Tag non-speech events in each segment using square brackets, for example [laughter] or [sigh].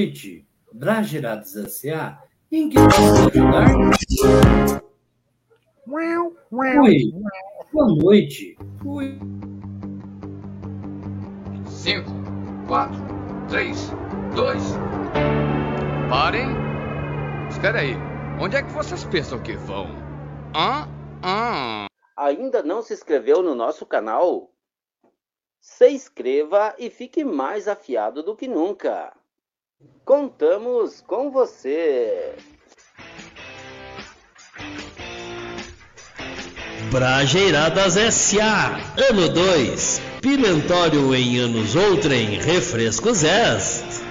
Noite, Bragerados S.A. Em que posso ajudar? Oi, boa noite. Oi. 5, 4, 3, 2. Parem! Espera aí, onde é que vocês pensam que vão? Hã? Hã? Ainda não se inscreveu no nosso canal? Se inscreva e fique mais afiado do que nunca. Contamos com você! Brajeiradas S.A. Ano 2. Pimentório em anos outrem. Refrescos S.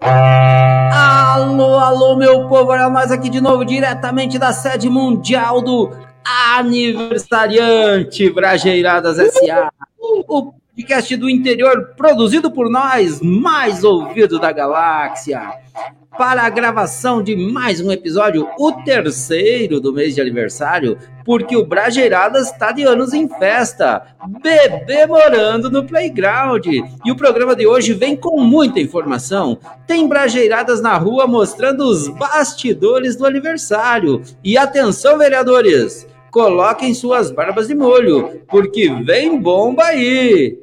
Alô, alô, meu povo, olha nós aqui de novo, diretamente da sede mundial do Aniversariante Brajeiradas S.A. O podcast do interior produzido por nós, mais ouvido da galáxia. Para a gravação de mais um episódio, o terceiro do mês de aniversário, porque o Brajeiradas está de anos em festa, bebê morando no playground. E o programa de hoje vem com muita informação. Tem Brajeiradas na rua mostrando os bastidores do aniversário. E atenção, vereadores! Coloquem suas barbas de molho, porque vem bomba aí!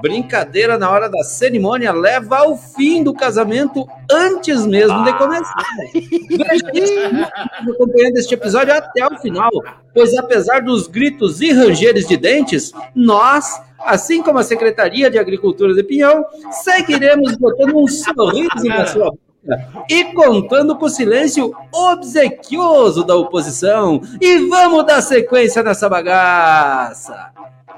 Brincadeira na hora da cerimônia leva ao fim do casamento antes mesmo de começar. Veja acompanhando este episódio até o final, pois apesar dos gritos e rangeres de dentes, nós, assim como a Secretaria de Agricultura de Pinhão, seguiremos botando um sorriso na sua boca e contando com o silêncio obsequioso da oposição. E vamos dar sequência nessa bagaça.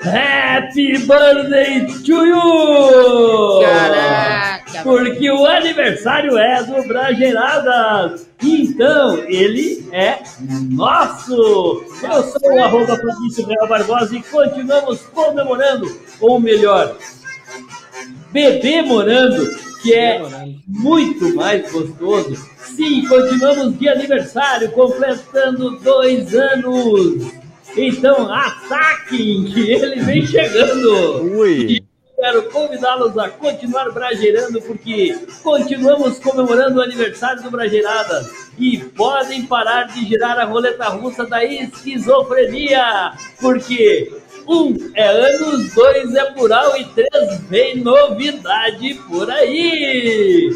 Happy birthday to you! Caraca! Porque o aniversário é do Brageiradas. Então, ele é nosso. Eu sou o arroba Fabrício Real Barbosa e continuamos comemorando, ou melhor, bebê morando, que é muito mais gostoso. Sim, continuamos de aniversário, completando dois anos. Então, ataquem, que ele vem chegando. Ui. Quero convidá-los a continuar brageirando, porque continuamos comemorando o aniversário do Brageirada. E podem parar de girar a roleta russa da esquizofrenia, porque um é anos, dois é plural e três vem novidade por aí.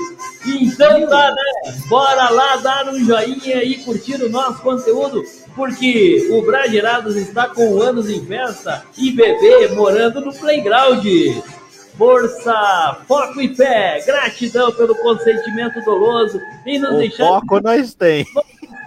Então tá, né? Bora lá dar um joinha e curtir o nosso conteúdo, porque o Brageirados está com anos em festa e bebê morando no playground. Força, foco e fé, gratidão pelo consentimento doloso e nos O deixar foco nós tem.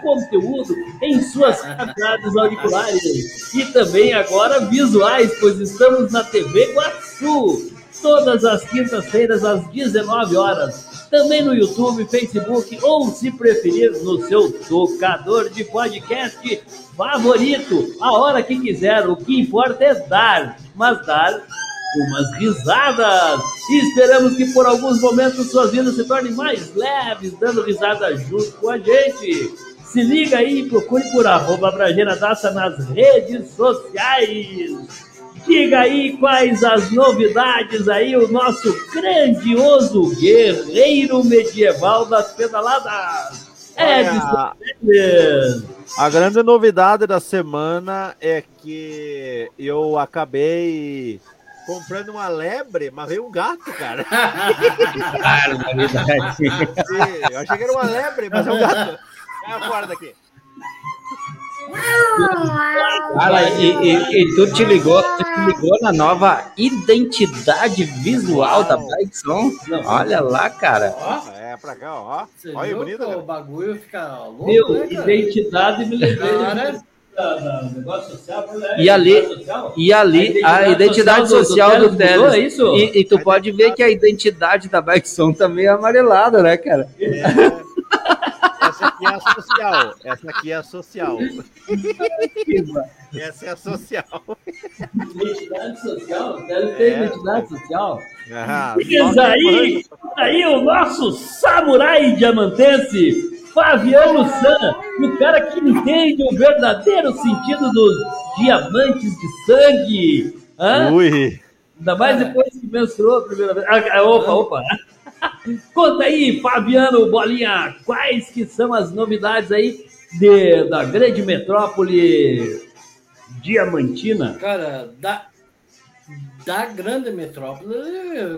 Conteúdo em suas grades auriculares e também agora visuais, pois estamos na TV Guaçu, todas as quintas-feiras às 19 horas. Também no YouTube, Facebook ou, se preferir, no seu tocador de podcast favorito, a hora que quiser. O que importa é dar, mas dar umas risadas. E esperamos que por alguns momentos suas vidas se tornem mais leves, dando risada junto com a gente. Se liga aí e procure por arroba Brageira Daça nas redes sociais. Diga aí quais as novidades aí, o nosso grandioso guerreiro medieval das pedaladas. Edson Mendes. A grande novidade da semana é que eu acabei comprando uma lebre, mas veio um gato, cara. [laughs] [laughs] Sim, eu achei que era uma lebre, mas é um gato. Cai fora daqui. Cara, e, e- e tu te ligou, tu te ligou na nova identidade visual da Bikeson? Olha lá, cara. É, pra cá, ó. Você Olha viu bonito, cara. o bagulho fica louco, Meu, né, identidade me lembrei social. né? E ali-? E ali, a identidade social do Teles mudou, é Teles. isso? E, e tu pode ver que a identidade da Bikeson também é amarelada, né, cara? Essa aqui é a social. Essa aqui é a social. Essa é a social. Identidade social? Deve ter É. identidade social. Ah, Diz aí, aí o nosso samurai diamantense, Fabiano San, o cara que entende o verdadeiro sentido dos diamantes de sangue. Hã? Ui. Ainda mais depois que menstruou a primeira vez. Ah, ah, opa, opa. Conta aí, Fabiano Bolinha, quais que são as novidades aí de, da grande metrópole diamantina? Cara, da, da grande metrópole,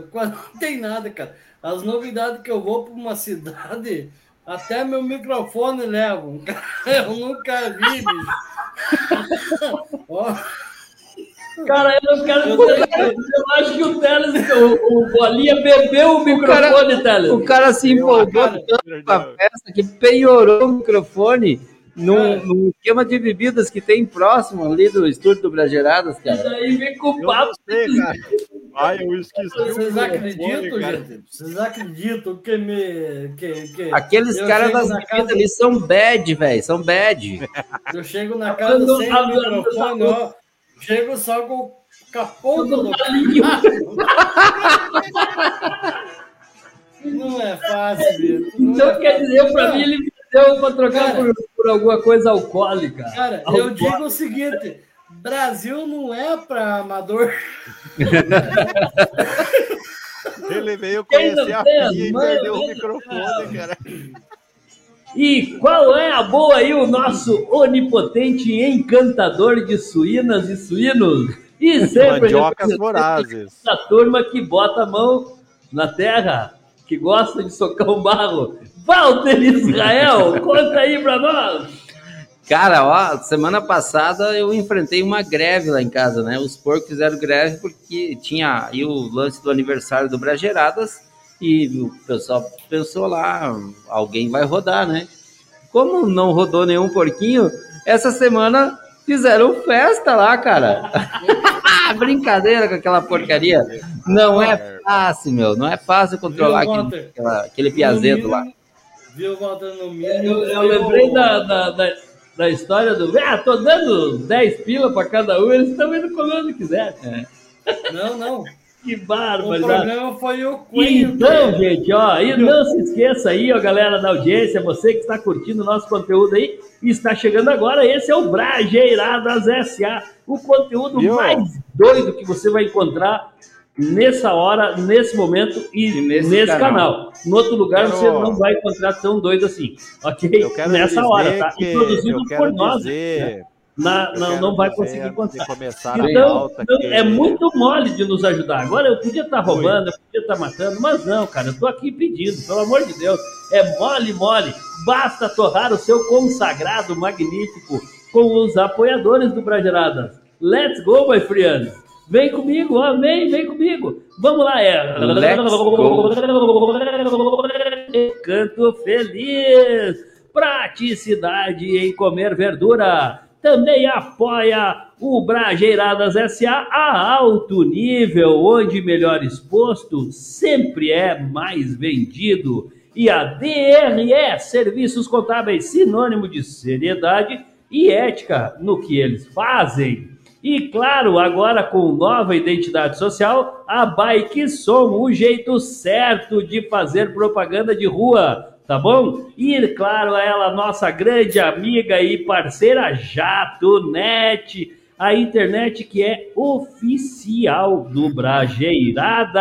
[laughs] quase não tem nada, cara. As novidades que eu vou para uma cidade, até meu microfone levam. [laughs] Eu nunca vi, bicho. [laughs] Cara, eu não quero Eu eu acho que o Teles, o, o Bolinha bebeu o microfone, Teles. O cara se empolgou cara, tanto com a festa que penhorou o microfone num, num esquema de bebidas que tem próximo ali do estúdio do Brageradas, cara. daí vem com o papo. sei, cara. Ai, eu esqueci. o Vocês acreditam, cara. gente? Vocês acreditam que me. Que, que Aqueles caras das bebidas casa- ali são bad, velho. São bad. Eu chego na casa sem o microfone, ó. Chego só com o capô do [laughs] Não é fácil, Vitor. não Então é quer fácil. dizer, pra mim, ele me deu pra trocar Cara. por, por alguma coisa alcoólica. Cara, eu digo o seguinte: Brasil não é para amador. [laughs] Ele veio conhecer a filha e perdeu o né? microfone, cara. E qual é a boa aí, o nosso onipotente encantador de suínas e suínos? E [laughs] sempre Mandiocas vorazes. da turma que bota a mão na terra, que gosta de socar o barro. Walter Israel, [laughs] conta aí pra nós. Cara, ó, semana passada eu enfrentei uma greve lá em casa, né? Os porcos fizeram greve porque tinha aí o lance do aniversário do Brageradas e o pessoal pensou lá, alguém vai rodar, né? Como não rodou nenhum porquinho, essa semana fizeram festa lá, cara. [laughs] Brincadeira com aquela porcaria. Não é fácil, meu. Não é fácil controlar Viu, aquele, aquela- aquele piazedo lá. Viu, Walter, no mínimo. Eu, eu lembrei da, da, da, da história do. Ah, tô dando 10 pila pra cada um, eles estão indo comer onde quiser. Não, não. Que O barbaridade. problema foi o Coelho. Então, gente, ó, e não se esqueça aí, ó, galera da audiência, você que está curtindo o nosso conteúdo aí e está chegando agora, esse é o Brajeiradas SA, o conteúdo Viu? mais doido que você vai encontrar nessa hora, nesse momento e, E nesse, nesse canal. canal. No outro lugar Quero- você não vai encontrar tão doido assim, ok? Eu quero Nessa hora, tá? E produzido eu por quero nós, dizer, na- eu não, vai conseguir a Então, não, que- é muito mole de nos ajudar. Agora eu podia estar roubando, eu podia estar matando, mas não, cara, eu tô aqui pedindo, pelo amor de Deus. É mole, mole. Basta torrar o seu consagrado magnífico com os apoiadores do Brageradas. Let's go, my friends. Vem comigo, vem, vem comigo. Vamos lá, é. Let's go. Canto feliz. Praticidade em comer verdura. Também apoia o Brajeiradas SA a alto nível, onde melhor exposto sempre é mais vendido. E a DRE Serviços Contábeis, sinônimo de seriedade e ética no que eles fazem. E claro, agora com nova identidade social, a Bike Som, o jeito certo de fazer propaganda de rua, tá bom? E claro, ela, nossa grande amiga e parceira Jato Net, a internet que é oficial do Brajeiradas.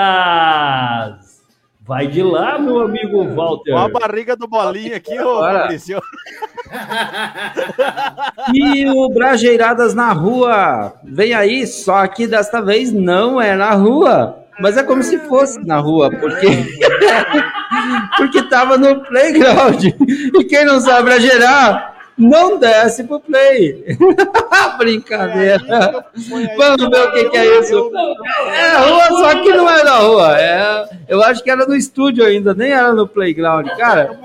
Vai de lá, meu amigo Walter. Olha a barriga do bolinha aqui, ô. Maurício. [laughs] E o Brajeiradas na rua. Vem aí, só que desta vez não é na rua. Mas é como se fosse na rua, porque [laughs] porque tava no playground. E quem não sabe bragerar, não desce pro play. [laughs] Brincadeira. Vamos ver o que, que é isso. É rua, só que não é na rua. É, eu acho que era no estúdio ainda, nem era no playground. Cara,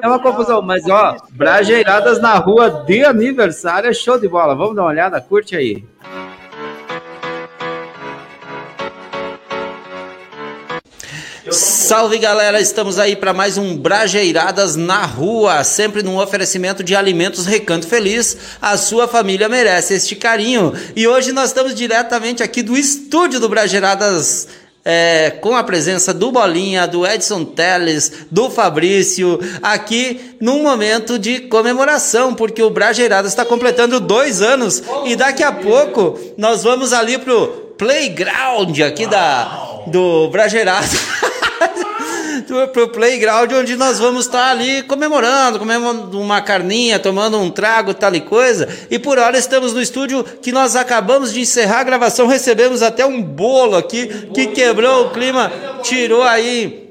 é uma confusão, mas ó, Brajeiradas na rua de aniversário é show de bola. Vamos dar uma olhada, curte aí. Salve galera, estamos aí para mais um Brajeiradas na Rua, sempre num oferecimento de alimentos Recanto Feliz. A sua família merece este carinho. E hoje nós estamos diretamente aqui do estúdio do Brajeiradas. é, com a presença do Bolinha, do Edson Teles, do Fabrício, aqui num momento de comemoração, porque o Brajeiradas está completando dois anos e daqui a pouco nós vamos ali pro playground aqui da do Brajeiradas. [laughs] pro playground onde nós vamos estar ali comemorando, comendo uma carninha, tomando um trago, tal e coisa. E por hora estamos no estúdio que nós acabamos de encerrar a gravação, recebemos até um bolo aqui que quebrou o clima, tirou aí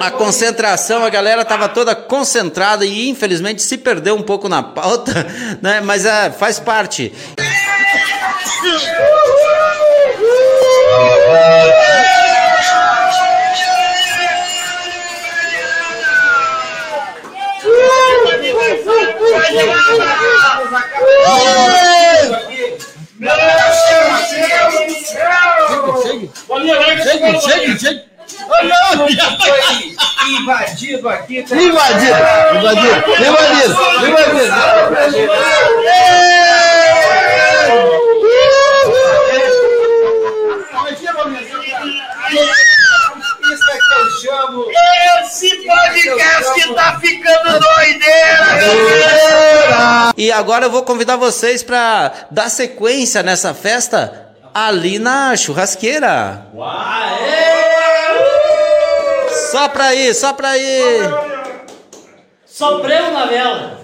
a concentração, a galera estava toda concentrada e infelizmente se perdeu um pouco na pauta, [laughs] né? Mas é, faz parte. Chega, chega, chega. Invadido aqui, tá? Invadido! Invadido! Invadido! Invadido! Podcast tá ficando doideira! E agora eu vou convidar vocês para dar sequência nessa festa ali na churrasqueira. Só pra ir, só pra ir. Sobreu na vela.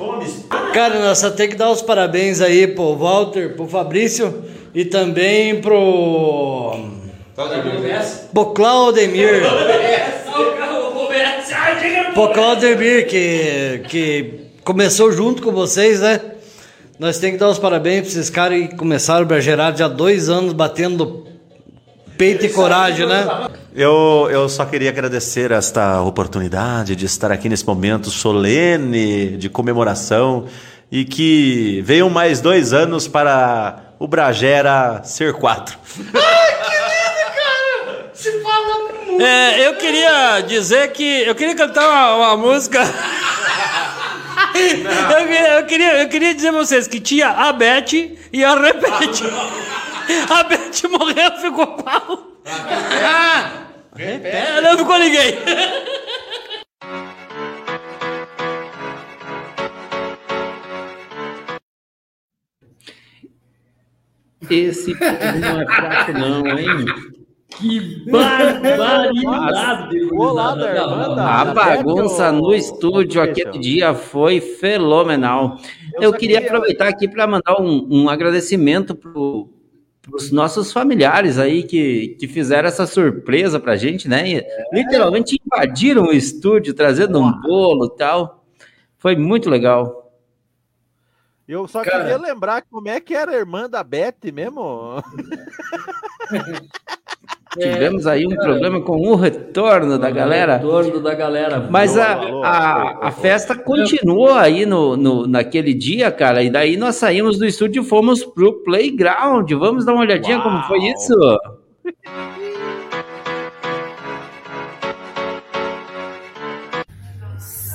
Cara, nós só tem que dar os parabéns aí pro Walter, pro Fabrício e também pro. Pro Claudemir. Pro Claudemir, que, que começou junto com vocês, né? Nós temos que dar os parabéns pra esses caras que começaram o Bragerado já há dois anos batendo peito e coragem, né? Eu, eu só queria agradecer esta oportunidade de estar aqui nesse momento solene de comemoração e que venham mais dois anos para o Bragera ser quatro. [laughs] É, eu queria dizer que. Eu queria cantar uma, uma música. eu, queria, eu, queria, eu queria dizer pra vocês que tinha a Beth e a Repete. A Beth morreu, ficou qual? É, não ficou ninguém. Esse povo não é fraco não, hein? Que barbaridade! Olá, A bagunça no estúdio aquele dia foi fenomenal. Eu queria queria- aproveitar aqui para mandar um, um agradecimento para os nossos familiares aí que, que fizeram essa surpresa pra gente, né? E Literalmente invadiram o estúdio trazendo um bolo e tal. Foi muito legal. Eu só Cara. queria lembrar como é que era a irmã da Beth mesmo. [laughs] Tivemos aí um problema com o retorno da galera. Retorno da galera. Mas a, a, a festa continuou aí no, no, naquele dia, cara, e daí nós saímos do estúdio e fomos pro playground. Vamos dar uma olhadinha como foi isso? [laughs]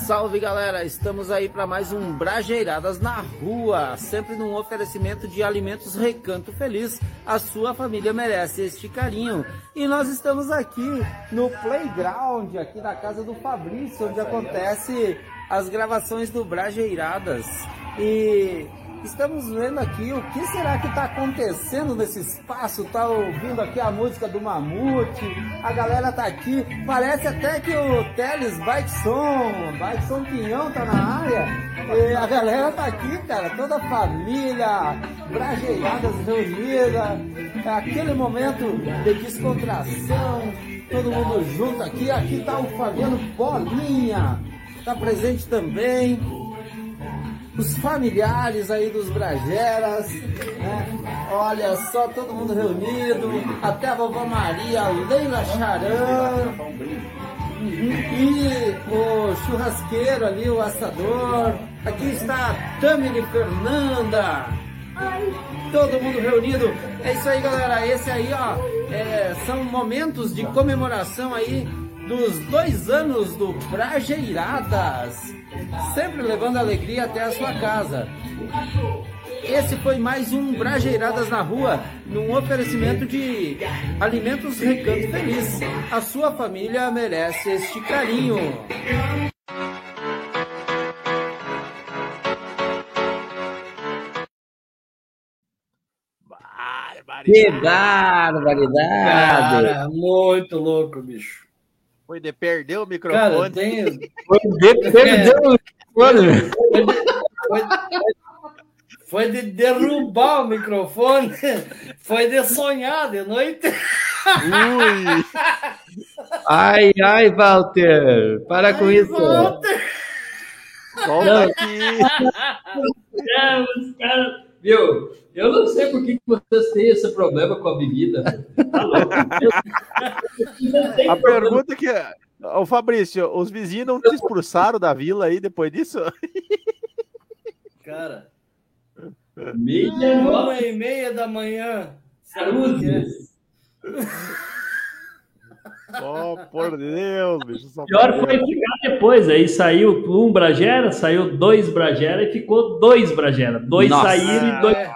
Salve galera, estamos aí para mais um Brajeiradas na Rua, sempre num oferecimento de alimentos Recanto Feliz. A sua família merece este carinho. E nós estamos aqui no playground, aqui na casa do Fabrício, onde acontece as gravações do Brajeiradas. E estamos vendo aqui o que será que está acontecendo nesse espaço. Tá ouvindo aqui a música do Mamute, a galera tá aqui. Parece até que o Teles Bike Som Pinhão tá na área. E a galera tá aqui, cara, toda a família, brajeiradas reunidas, É aquele momento de descontração, todo mundo junto aqui. Aqui tá o Fabiano Bolinha, tá presente também os familiares aí dos Brageras, né? Olha só, todo mundo reunido, até a vovó Maria, Leila Charan, e o churrasqueiro ali, o assador. Aqui está a Tamini Fernanda. Todo mundo reunido. É isso aí, galera. Esse aí, ó, é, são momentos de comemoração aí dos dois anos do Brajeiradas, sempre levando alegria até a sua casa. Esse foi mais um Brajeiradas na Rua, num oferecimento de Alimentos Recanto Feliz. A sua família merece este carinho. Que barbaridade! Cara, muito louco, bicho. Foi de perder o Cara, microfone. tem. Foi de- perdeu o microfone. Foi de, foi, foi de derrubar o microfone, foi de sonhar de noite. Ui, Ai, ai, Walter, para com isso. Walter. volta aqui. É, os caras. Viu? Eu não sei por que vocês têm esse problema com a bebida. Tá louco? A problema. pergunta que. Ô Fabrício, os vizinhos não te expulsaram da vila aí depois disso? Cara, Meia uma e meia da manhã. sabe o que é? Cruzes. Oh, por Deus, bicho. só Pior pode- foi ficar depois. Aí saiu um Bragera, saiu dois Bragera e ficou dois Bragera. Dois Nossa. saíram e dois. É.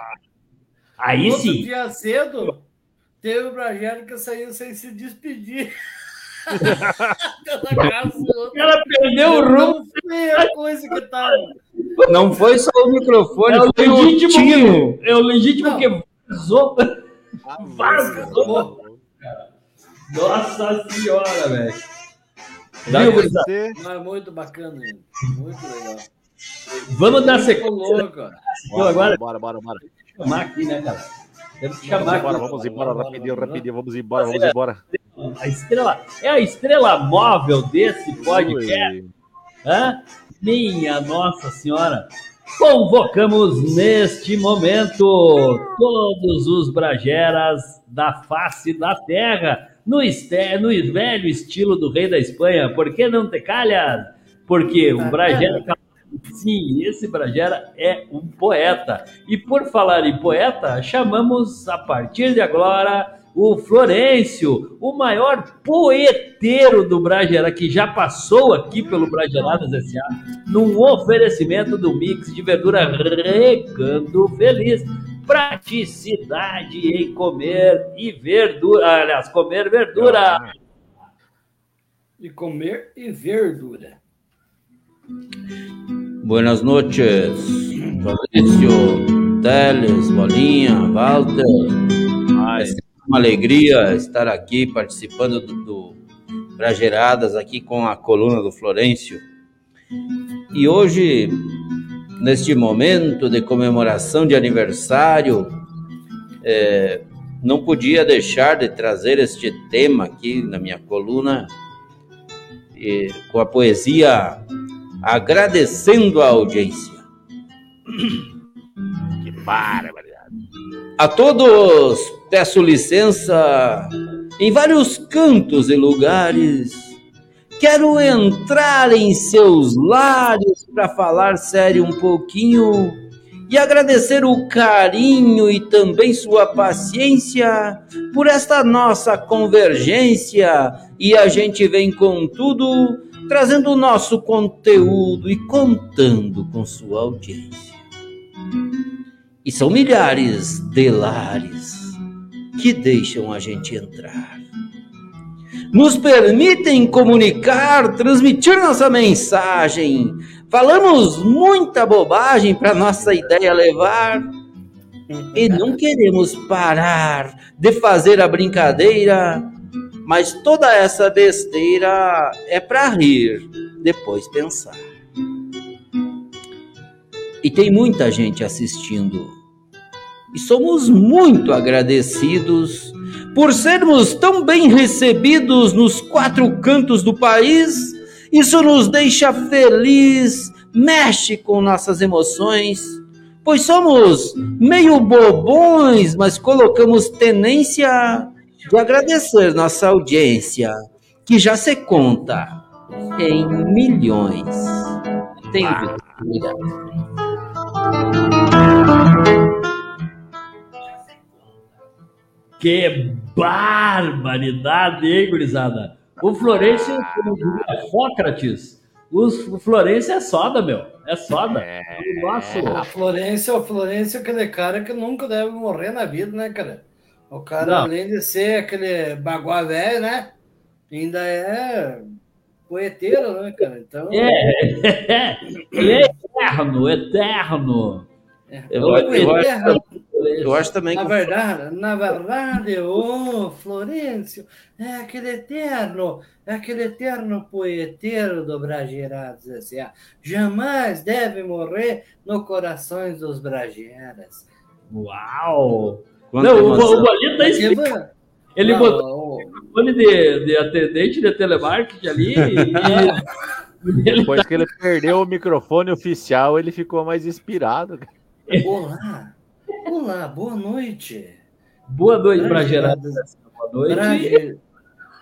Aí Outro sim. dia cedo, teve o Bragero que saiu sem se despedir. [laughs] O cara perdeu o rumo. Não foi a coisa que tava. Não foi só o microfone, É o foi o legítimo tino. que, é o legítimo Não. que vazou. Ah, Vazou. Nossa senhora, velho. Dá Viu, gurizada? Você- Mas muito bacana, muito legal. Vamos dar sequência. Viu, agora Bora, bora, bora. chamar aqui, né, cara? Temos que Vamos chamar aqui. vamos embora, Bora, rapidinho, bora, rapidinho, vamos embora, vamos embora. A estrela, é a estrela móvel desse podcast. Hã? Minha Nossa Senhora! Convocamos neste momento todos os brageras da face da terra, no, no velho estilo do rei da Espanha. Por que não te calhas? Porque o bragera... Sim, esse bragera é um poeta. E por falar em poeta, chamamos a partir de agora o Florencio, o maior poeteiro do Bragera, que já passou aqui pelo Brageradas S.A., num oferecimento do mix de verdura Recanto Feliz. Praticidade em comer e verdura. Aliás, comer verdura. E comer e verdura. Buenas noches, Fabrício, Teles, Bolinha, Walter. É sempre uma alegria estar aqui participando do, do Brageradas aqui com a coluna do Florencio. E hoje, neste momento de comemoração de aniversário, é, não podia deixar de trazer este tema aqui na minha coluna, e, com a poesia agradecendo a audiência. Que barbaridade. A todos peço licença em vários cantos e lugares. Quero entrar em seus lares para falar sério um pouquinho e agradecer o carinho e também sua paciência por esta nossa convergência e a gente vem com tudo trazendo o nosso conteúdo e contando com sua audiência. E são milhares de lares que deixam a gente entrar. Nos permitem comunicar, transmitir nossa mensagem. Falamos muita bobagem para nossa ideia levar. E não queremos parar de fazer a brincadeira, mas toda essa besteira é para rir, depois pensar. E tem muita gente assistindo. E somos muito agradecidos por sermos tão bem recebidos nos quatro cantos do país. Isso nos deixa feliz, mexe com nossas emoções, pois somos meio bobões, mas colocamos tenência de agradecer nossa audiência, que já se conta em milhões. Tenho obrigado. Que barbaridade, hein, gurizada? O Florencio, como diria Sócrates, os- o Florencio é soda, meu. É soda. O nosso. A Florência, o Florência é aquele cara que nunca deve morrer na vida, né, cara? O cara, Não. além de ser aquele baguá velho, né? Ainda é poeteiro, né, cara? Então. É, ele [laughs] é eterno, eterno. Eu, eu, eu acho, Florencio. eu acho também Na que verdade, na verdade, o Florencio é aquele eterno, é aquele eterno poeteiro do Brageirados S.A. Jamais deve morrer no corações dos Brageiras. Uau! Quanta Não, o, emoção. o Bolinho tá explicando. Ele Não, botou o- o fone de, de atendente de telemarketing ali e, [laughs] Depois que ele perdeu o microfone oficial, ele ficou mais inspirado. Olá, olá, boa noite. Boa noite. Bragerados- Boa noite. Brage-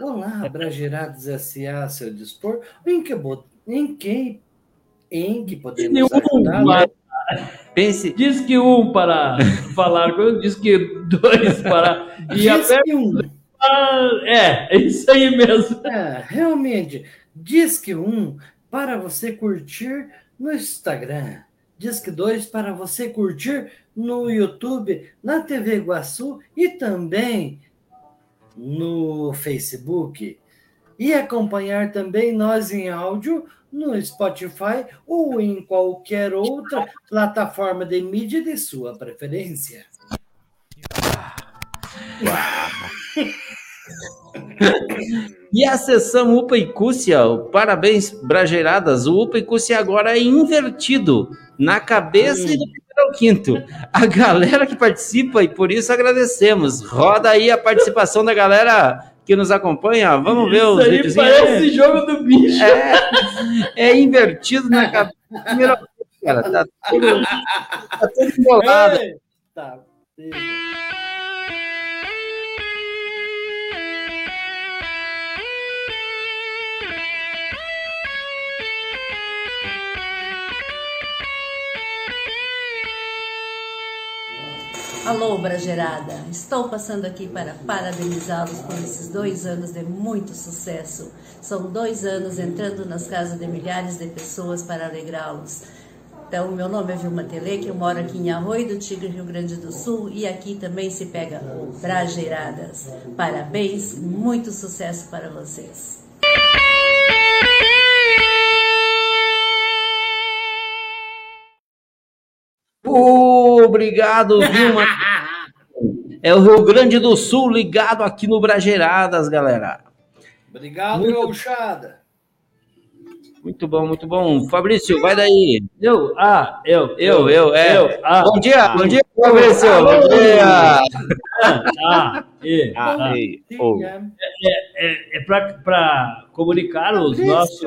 Olá, Bragerados S.A. a seu dispor. Em que, bo- em que, em que podemos Nenhum, ajudá-lo? mas pense, diz que um para falar [laughs] diz que dois para. E Diz aperta. que um É, é isso aí mesmo. É, realmente. Diz que um para você curtir no Instagram. Diz que dois para você curtir no YouTube, na TV Iguaçu e também no Facebook. E acompanhar também nós em áudio no Spotify ou em qualquer outra plataforma de mídia de sua preferência. [laughs] [laughs] E a sessão Upa e Cúcia, parabéns, Brageiradas. O Upa e Cúcia agora é invertido, na cabeça e do primeiro ao quinto. A galera que participa, e por isso agradecemos. Roda aí a participação da galera que nos acompanha. Vamos ver Isso os aí videozinhos. parece jogo do bicho. É, é invertido na cabeça do primeiro ao quinto, cara. Tá tudo, tá tudo embolado. Eita, Alô, Bragerada! Estou passando aqui para parabenizá-los por esses dois anos de muito sucesso. São dois anos entrando nas casas de milhares de pessoas para alegrá-los. Então, meu nome é Vilma Teleque, eu moro aqui em Arroio do Tigre, Rio Grande do Sul, e aqui também se pega Brageiradas. Parabéns, muito sucesso para vocês. Obrigado, Vilma. [laughs] É o Rio Grande do Sul ligado aqui no Brageiradas, galera. Obrigado, Muito- gauchada. Muito bom, muito bom. Fabrício, vai daí. Eu, ah, eu, Eu, eu, é. eu, ah, bom dia, ah, bom dia, Fabrício. Bom dia. ah, e, Ah, ah. ei, ô, É, é para comunicar os nossos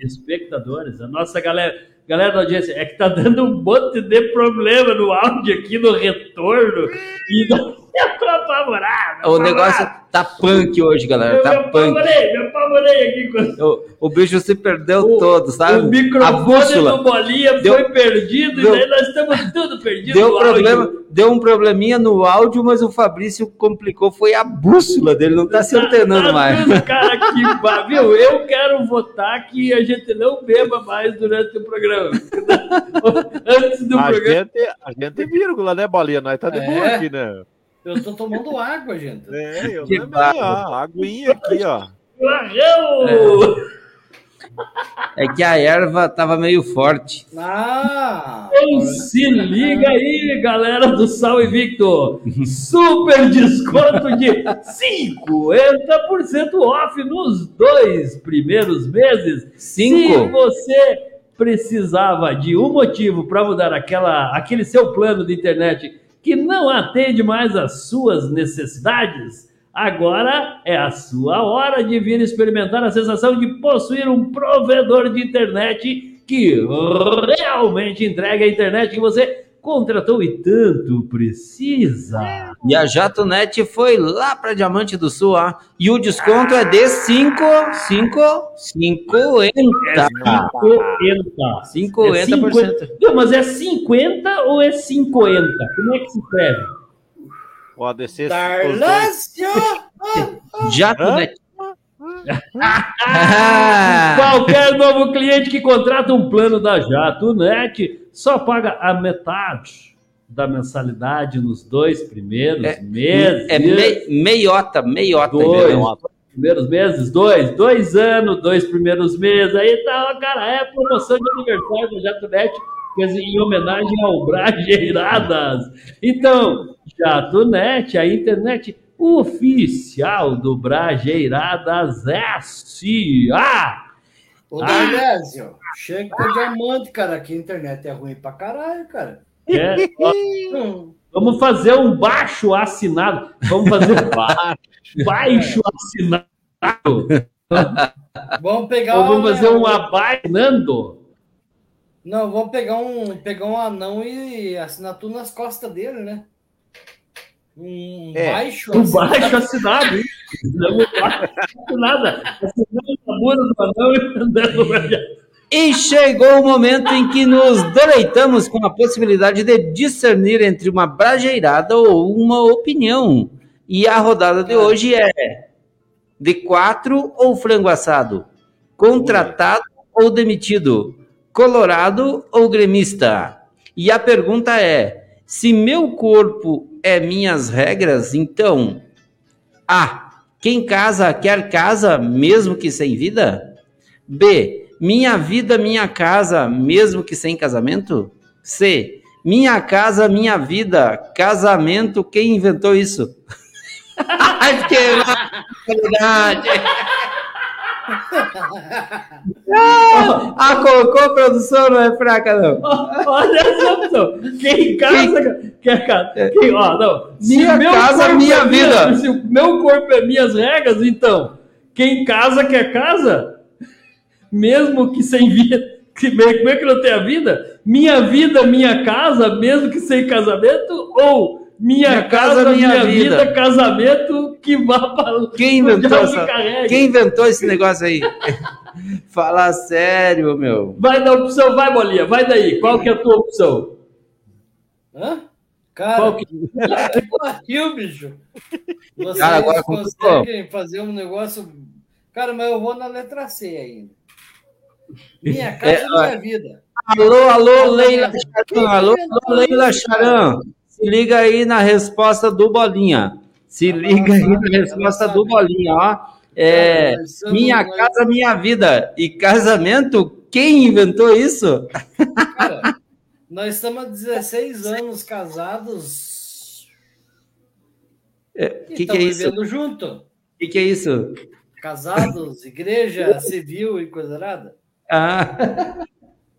espectadores, a nossa galera, galera da audiência, é que tá dando um monte de problema no áudio aqui, no retorno, e não- eu tô apavorado. O negócio tá punk hoje, galera. eu Tá me punk. apavorei, me apavorei aqui. com- O, o bicho se perdeu O- todo, sabe? O A microfone bússola. do Bolinha Deu- foi perdido deu- e daí nós estamos tudo perdido Deu problema, áudio. deu um probleminha no áudio, mas o Fabrício complicou, foi a bússola dele, não tá se antenando Tá mais. tudo, cara, que viu? Eu quero votar que a gente não beba mais durante o programa. [laughs] Antes do a, programa. gente, a gente é vírgula, né, Bolinha? Nós tá de boa É. aqui, né? Eu tô tomando água, gente. É, eu Que também, ó. Aguinha aqui, ó. Arreu! É que a erva tava meio forte. Ah! Então se liga aí, galera do Sal Invicto. Super desconto de 50% off nos dois primeiros meses. Cinco? Se você precisava de um motivo para mudar aquela, aquele seu plano de internet que não atende mais às suas necessidades, agora é a sua hora de vir experimentar a sensação de possuir um provedor de internet que realmente entrega a internet que você contratou e tanto precisa. E a Jatonet foi lá para Diamante do Sul, ó. E o desconto é de 5, 5, 50. 50. 50%. Não, mas é 50 ou é 50? Como é que se escreve? Pode ser. os dois. Darlácio! Jatonet. [laughs] Qualquer novo cliente que contrata um plano da Jato Net só paga a metade da mensalidade nos dois primeiros meses. É mei- meiota, meiota. Dois primeiros meses, dois, dois anos, dois primeiros meses, aí tá, cara, é promoção de aniversário da JatoNet, em homenagem ao Brajeiradas. Então, JatoNet, a internet oficial do Brajeiradas S.A. Ô, Ah. Darlésio, chega com diamante, cara, que a internet é ruim pra caralho, cara. É, [laughs] vamos fazer um baixo assinado, vamos fazer baixo assinado. Vamos pegar Ou vamos fazer um abaixando. Não, vamos pegar um, pegar um anão e assinar tudo nas costas dele, né? Um É, baixo Um baixo assinado, hein? Não, um baixo assinado. Assinando a bunda do anão e gente. E chegou o momento em que nos deleitamos com a possibilidade de discernir entre uma brajeirada ou uma opinião. E a rodada de hoje é de quatro ou frango assado? Contratado ou demitido? Colorado ou gremista? E a pergunta é: se meu corpo é minhas regras, então A. Quem casa quer casa, mesmo que sem vida? B. Minha vida, minha casa, mesmo que sem casamento? C. Minha casa, minha vida, casamento, quem inventou isso? [laughs] Ai, que verdade! A cocô produção não é fraca, não. Olha essa opção. Quem casa quer casa. Quem, ó, não. Minha meu casa, minha é vida. se o meu corpo é minhas regras, então, quem casa quer casa, mesmo que sem vida. Que, como é que não tem a vida? Minha vida, minha casa, mesmo que sem casamento? Ou minha, Minha casa, casa, minha, minha vida. vida. casamento que vá para Quem [laughs] inventou, essa... Quem inventou esse negócio aí? [laughs] Fala sério, meu. Vai da opção, vai, Bolinha, vai daí. Qual que é a tua opção? Hã? Cara, Qual que- [laughs] que pariu, bicho. Vocês Cara, agora conseguem fazer um negócio. Cara, mas eu vou na letra C ainda. Minha casa, É, minha vida. Alô, alô, Leila Charan. Alô, alô, Leila Charan. Se liga aí na resposta do Bolinha. Se liga aí na resposta do Bolinha, ó. É, somos- minha casa, minha vida. E casamento, quem inventou isso? Cara, nós estamos há 16 anos casados O e que, que é isso? vivendo junto. O que, que é isso? Casados, igreja, [laughs] civil e coisa nada. Ah,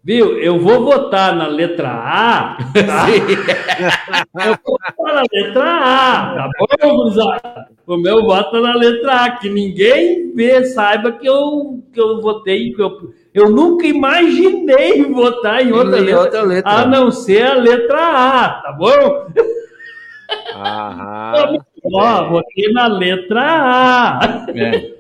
Viu? Eu vou votar na letra A. Tá? [laughs] Eu vou votar na letra A, tá bom, gurizada? O meu voto é na letra A, que ninguém vê, saiba que eu, que eu votei. Que eu, eu nunca imaginei votar em outra, Em letra, outra letra. a não ser a letra A, tá bom? Aham. Ó, votei na letra A. é,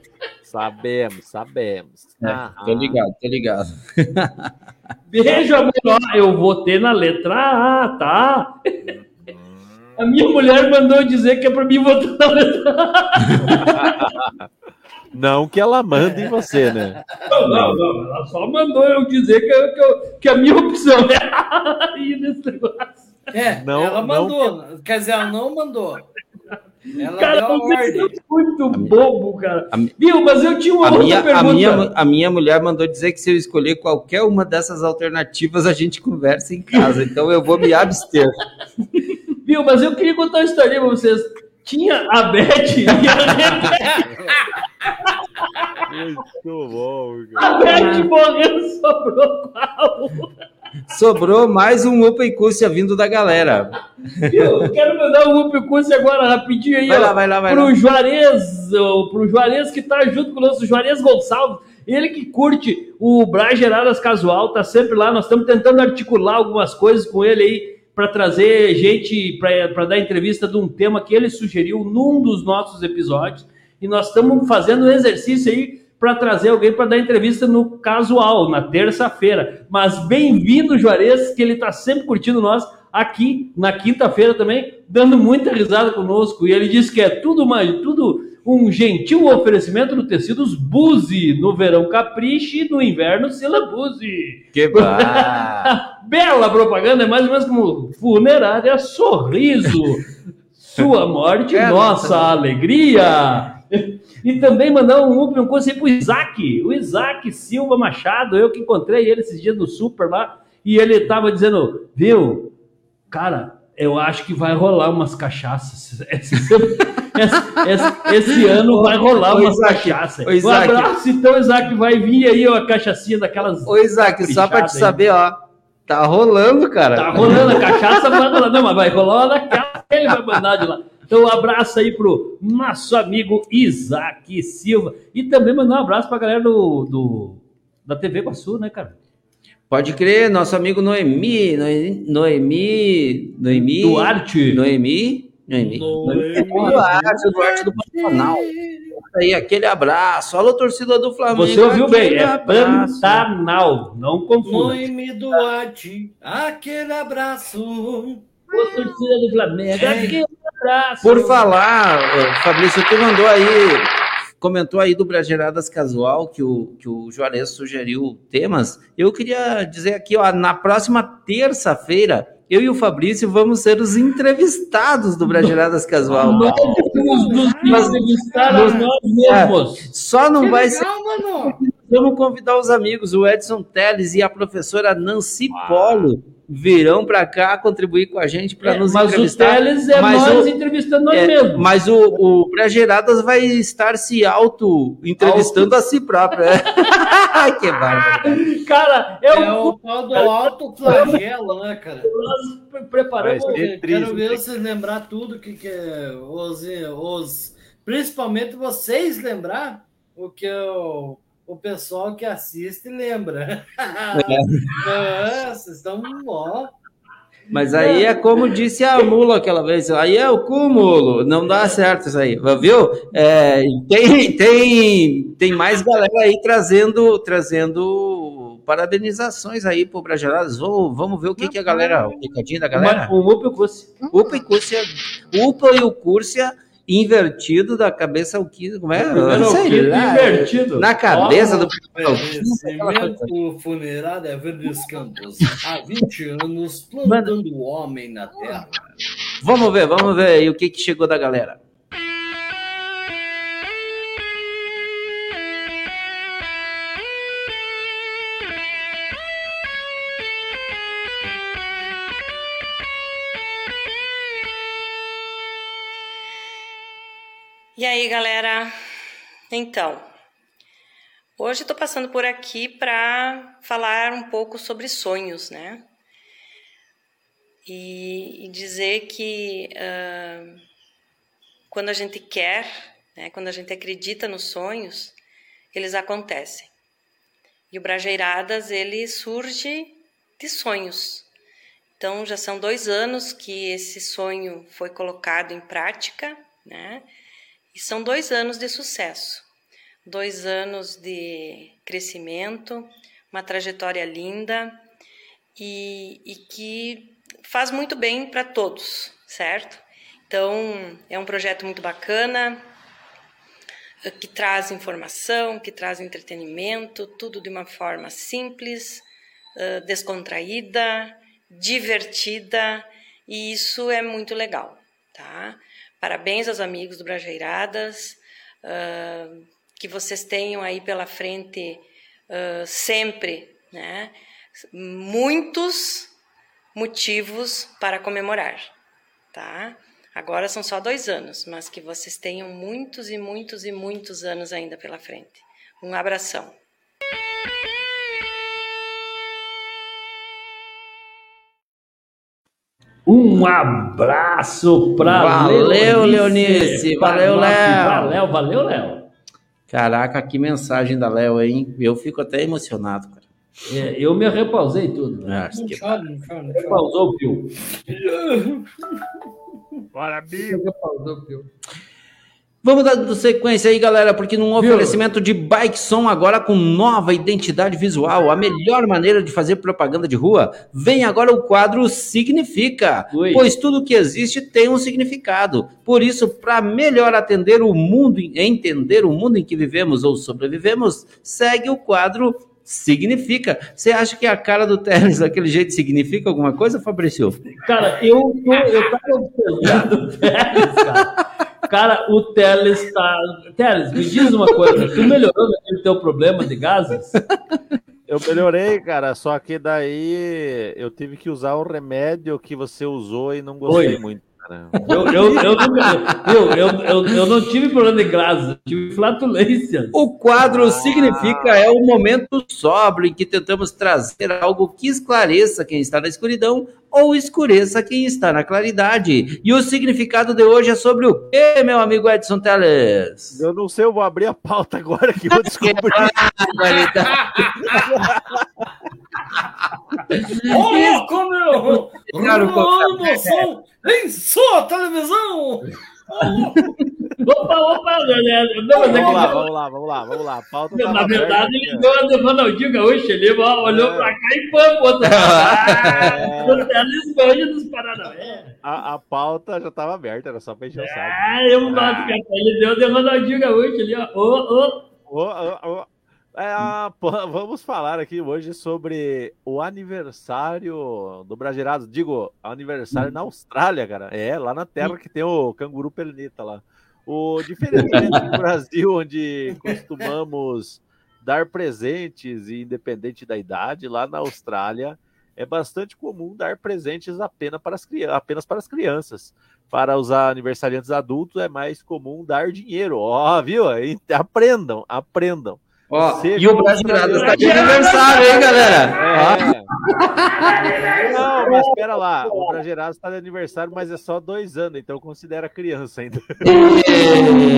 Sabemos, sabemos. Aham. tô ligado, tô ligado. [laughs] Beijo, amor. Eu votei na letra A, tá? A minha mulher mandou dizer que é pra mim votar na letra A. [laughs] Não que ela manda em você, né? Não, não, não. Ela só mandou eu dizer que, eu- que, eu- que a minha opção é [laughs] aí nesse negócio. É, Não, ela não. mandou. Quer dizer, ela não mandou. Ela Cara, deu a vocês são ordem. muito bobo, cara. a Viu? Mas eu tinha uma A outra minha, a, pergunta. minha, a minha mulher mandou dizer que se eu escolher qualquer uma dessas alternativas, a gente conversa em casa. Então eu vou me abster. [laughs] Viu? Mas eu queria contar uma história pra vocês. Tinha a Beth e a Rebeca. [laughs] Muito bom, cara. A Beth morreu, sobrou qual? Sobrou mais um Open Cússia vindo da galera. Eu quero mandar um upcurso agora rapidinho aí, Vai ó, lá, vai lá, vai pro lá. Juarez, pro Juarez que tá junto com o nosso Juarez Gonçalves, ele que curte o Bra Geradas Casual, tá sempre lá, nós estamos tentando articular algumas coisas com ele aí para trazer gente para dar entrevista de um tema que ele sugeriu num dos nossos episódios, e nós estamos fazendo um exercício aí para trazer alguém para dar entrevista no casual, na terça-feira. Mas bem-vindo, Juarez, que ele tá sempre curtindo nós. aqui na quinta-feira também, dando muita risada conosco. E ele disse que é tudo mais, tudo um gentil oferecimento do tecidos Buzi. No verão capriche, no inverno Silabuse. Que [laughs] bar... Bela propaganda, é mais ou menos como funerária sorriso. [laughs] Sua morte, É, nossa. alegria. E também mandar um up, um conselho pro Isaac, o Isaac Silva Machado, eu que encontrei ele esses dias no super lá, e ele tava dizendo, viu, cara, eu acho que vai rolar umas cachaças. Esse, esse- esse- esse ano vai rolar ô, Isaac. Um abraço, então, Isaac, vai vir aí uma cachaçinha daquelas... Ô, Isaac, só pra te aí. saber, ó. Tá rolando, cara. Tá rolando a cachaça, vai rolar. Não, mas vai rolar uma daquela que ele vai mandar de lá. Então, um abraço aí pro nosso amigo Isaac Silva. E também mandar um abraço pra galera do, do- da TV Guaçu, né, cara? Pode crer, nosso amigo Noemi, Noemi, Noemi, Noemi Duarte. Noemi, Noemi, Noemi Duarte, Duarte do Pantanal. Aí, aquele abraço. Alô, torcida do Flamengo. Você ouviu bem, é abraço. Pantanal, não confunda. Noemi Duarte, aquele abraço. Ô, torcida do Flamengo, É. aquele abraço. Por falar, Fabrício, tu mandou aí, comentou aí do Brageradas Casual, que o, que o Juarez sugeriu temas. Eu queria dizer aqui, ó, na próxima terça-feira, eu e o Fabrício vamos ser os entrevistados do Brageradas Casual. Nós vamos nos entrevistar a nós mesmos. Só não Que vai ser. legal, mano. Vamos convidar os amigos, o Edson Teles e a professora Nancy Polo virão para cá contribuir com a gente para É, nos mas o entrevistar. Teles é Mas nós o- entrevistando nós É, mesmos. mas o, o Brageradas vai estar se auto-entrevistando a si próprio. É. [laughs] Ai, que bárbaro. Cara, é, É o o tal do alto flagelo, né, cara? nós pre- preparamos. Eu triste, quero ver vocês lembrar tudo que, que é os, os. Principalmente vocês lembrar o que o, o pessoal que assiste lembra. É, vocês estão ó. Mas aí é como disse a mula aquela vez, aí é o cúmulo, não dá certo isso aí, viu? É, tem, tem, tem mais galera aí trazendo, trazendo parabenizações aí pro Brageradas. Vamos, vamos ver o que, que a galera, o recadinho da galera. O Mup e o. Upa e Cúrcia, Upa e o Cúrcia invertido da cabeça o que, como é? Primeiro Sei o quinto lá, invertido. Na cabeça Ó, do Oferecimento funerária Verdes Campos. Há 20 anos plantando o homem na terra. Vamos ver, vamos ver aí o que, que chegou da galera. E aí, galera? Então, hoje estou passando por aqui para falar um pouco sobre sonhos, né? E, e dizer que ah, quando a gente quer, né, quando a gente acredita nos sonhos, eles acontecem. E o Brajeiradas, ele surge de sonhos. Então, já são dois anos que esse sonho foi colocado em prática, né? E são dois anos de sucesso, dois anos de crescimento, uma trajetória linda e, e que faz muito bem para todos, certo? Então, é um projeto muito bacana, eh, que traz informação, que traz entretenimento, tudo de uma forma simples, eh, descontraída, divertida, e isso é muito legal, tá? Parabéns aos amigos do Brajeiradas, ah, que vocês tenham aí pela frente ah, sempre, né? Muitos motivos para comemorar, tá? Agora são só dois anos, mas que vocês tenham muitos e muitos e muitos anos ainda pela frente. Um abração. Um abraço pra Valeu, Leonice. Valeu, Léo. Valeu, valeu, Léo. Caraca, que mensagem da Léo, hein? Eu fico até emocionado, cara. É, eu me repausei tudo. né? Acho Não que- chora, não chora. Repausou o Pio. [laughs] Bora, Bill. Repausou Pio. Vamos dando sequência aí, galera, porque num oferecimento de Bike Som agora com nova identidade visual, a melhor maneira de fazer propaganda de rua, vem agora o quadro Significa, Oi. pois tudo que existe tem um significado. Por isso, para melhor atender o mundo, entender o mundo em que vivemos ou sobrevivemos, segue o quadro Significa. Você acha que a cara do Teles daquele jeito significa alguma coisa, Fabrício? Cara, eu, tô, eu tava observando o Teles, cara. Cara, o Teles tá. Teles, me diz uma coisa. Tu melhorou naquele teu problema de gases? Eu melhorei, cara, só que daí eu tive que usar o remédio que você usou e não gostei Oi. muito. Eu, eu, eu, eu, eu, eu, eu não tive problema de eu tive flatulência. O quadro significa é o momento sóbrio em que tentamos trazer algo que esclareça quem está na escuridão ou escureça quem está na claridade. E o significado de hoje é sobre o quê, meu amigo Edson Teles? Eu não sei, eu vou abrir a pauta agora que eu [laughs] descobri. Ô, louco, meu! Cara, o Rolando o som em sua televisão! Opa, opa, né? Não, é Vamos lá, que- vamos lá, vamos lá, vamos lá. Pauta Na tava verdade, aberta ele deu a do Ronaldinho Gaúcho ó, olhou pra cá e outro lado. O Teles manja dos Paranauê. a, a pauta já tava aberta, era só pra encher o saco. Ah, eu gosto, cara. Ele deu a do Ronaldinho Gaúcho ali, ó. Ô, ô. Ô, ô, ô. É, [laughs] vamos falar aqui hoje sobre o aniversário do Bragerados. Digo, aniversário na Austrália, cara. É, lá na terra que tem o canguru pelinita lá. O diferentemente do Brasil, onde costumamos dar presentes e independente da idade, lá na Austrália é bastante comum dar presentes apenas para as, apenas para as crianças. Para os aniversariantes adultos é mais comum dar dinheiro. Ó, viu? Aprendam, aprendam. Ó, e o um Brageradas brasileiro- tá de aniversário, hein, galera? É. Não, mas espera lá. O Brageradas está de aniversário, mas é só dois anos, então considera criança ainda.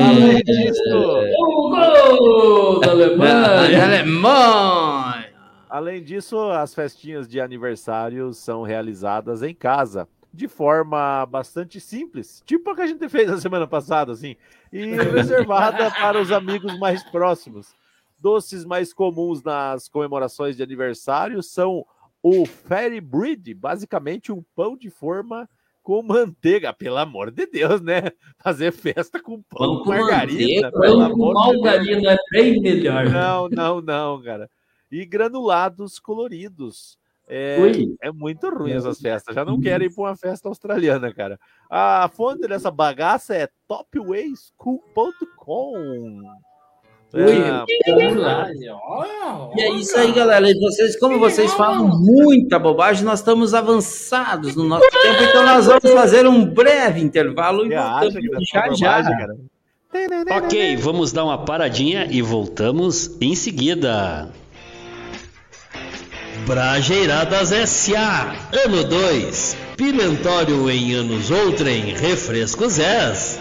Além disso, O gol da Alemanha. Alemanha! Além disso, as festinhas de aniversário são realizadas em casa, de forma bastante simples, tipo a que a gente fez na semana passada, assim, e reservada [laughs] para os amigos mais próximos. Doces mais comuns nas comemorações de aniversário são o Fairy Bread, basicamente um pão de forma com manteiga, pelo amor de Deus, né? Fazer festa com pão, Pão com margarina, manteiga, pelo pão com amor de Deus. margarina é bem melhor. Não, não, não, cara. E granulados coloridos. É, é muito ruim essas festas. Já não quero ir para uma festa australiana, cara. A fonte dessa bagaça é topwayschool.com. É, E é isso aí, galera. E vocês, como vocês falam muita bobagem, nós estamos avançados no nosso tempo, então nós vamos fazer um breve intervalo e voltamos já já. Ok, vamos dar uma paradinha e voltamos em seguida. Brajeiradas S.A. Ano 2. Pimentório em anos outrem. Refrescos S.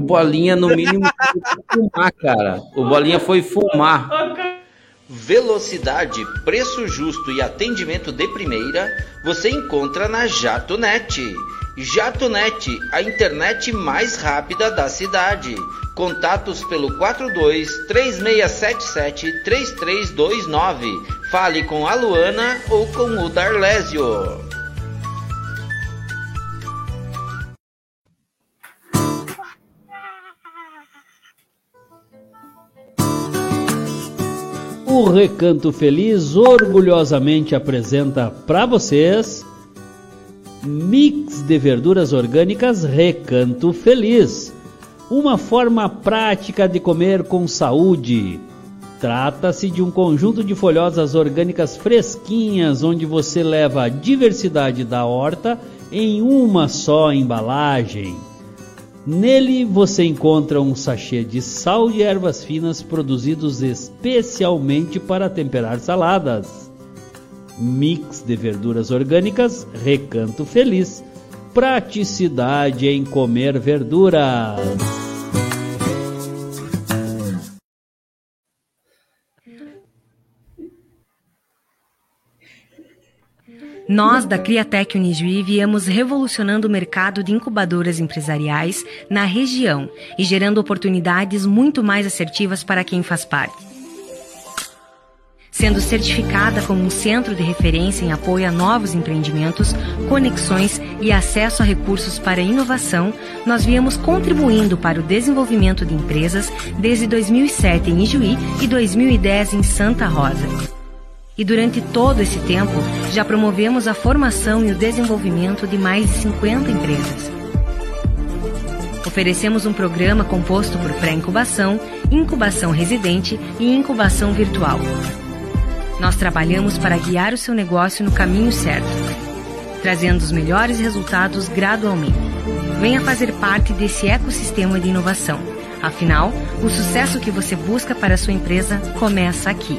O Bolinha, no mínimo, foi fumar, cara. O Bolinha foi fumar. Velocidade, preço justo e atendimento de primeira você encontra na JatoNet. JatoNet, a internet mais rápida da cidade. Contatos pelo 42 3677 3329. Fale com a Luana ou com o Darlésio. O Recanto Feliz orgulhosamente apresenta para vocês Mix de verduras orgânicas Recanto Feliz. uma forma prática de comer com saúde. Trata-se de um conjunto de folhosas orgânicas fresquinhas, onde você leva a diversidade da horta em uma só embalagem. Nele você encontra um sachê de sal de ervas finas produzidos especialmente para temperar saladas. Mix de verduras orgânicas Recanto Feliz. Praticidade em comer verduras. Nós, da Criatec Unijuí, viemos revolucionando o mercado de incubadoras empresariais na região e gerando oportunidades muito mais assertivas para quem faz parte. Sendo certificada como um centro de referência em apoio a novos empreendimentos, conexões e acesso a recursos para inovação, nós viemos contribuindo para o desenvolvimento de empresas desde 2007 em Ijuí e 2010 em Santa Rosa. E durante todo esse tempo, já promovemos a formação e o desenvolvimento de mais de 50 empresas. Oferecemos um programa composto por pré-incubação, incubação residente e incubação virtual. Nós trabalhamos para guiar o seu negócio no caminho certo, trazendo os melhores resultados gradualmente. Venha fazer parte desse ecossistema de inovação. Afinal, o sucesso que você busca para a sua empresa começa aqui.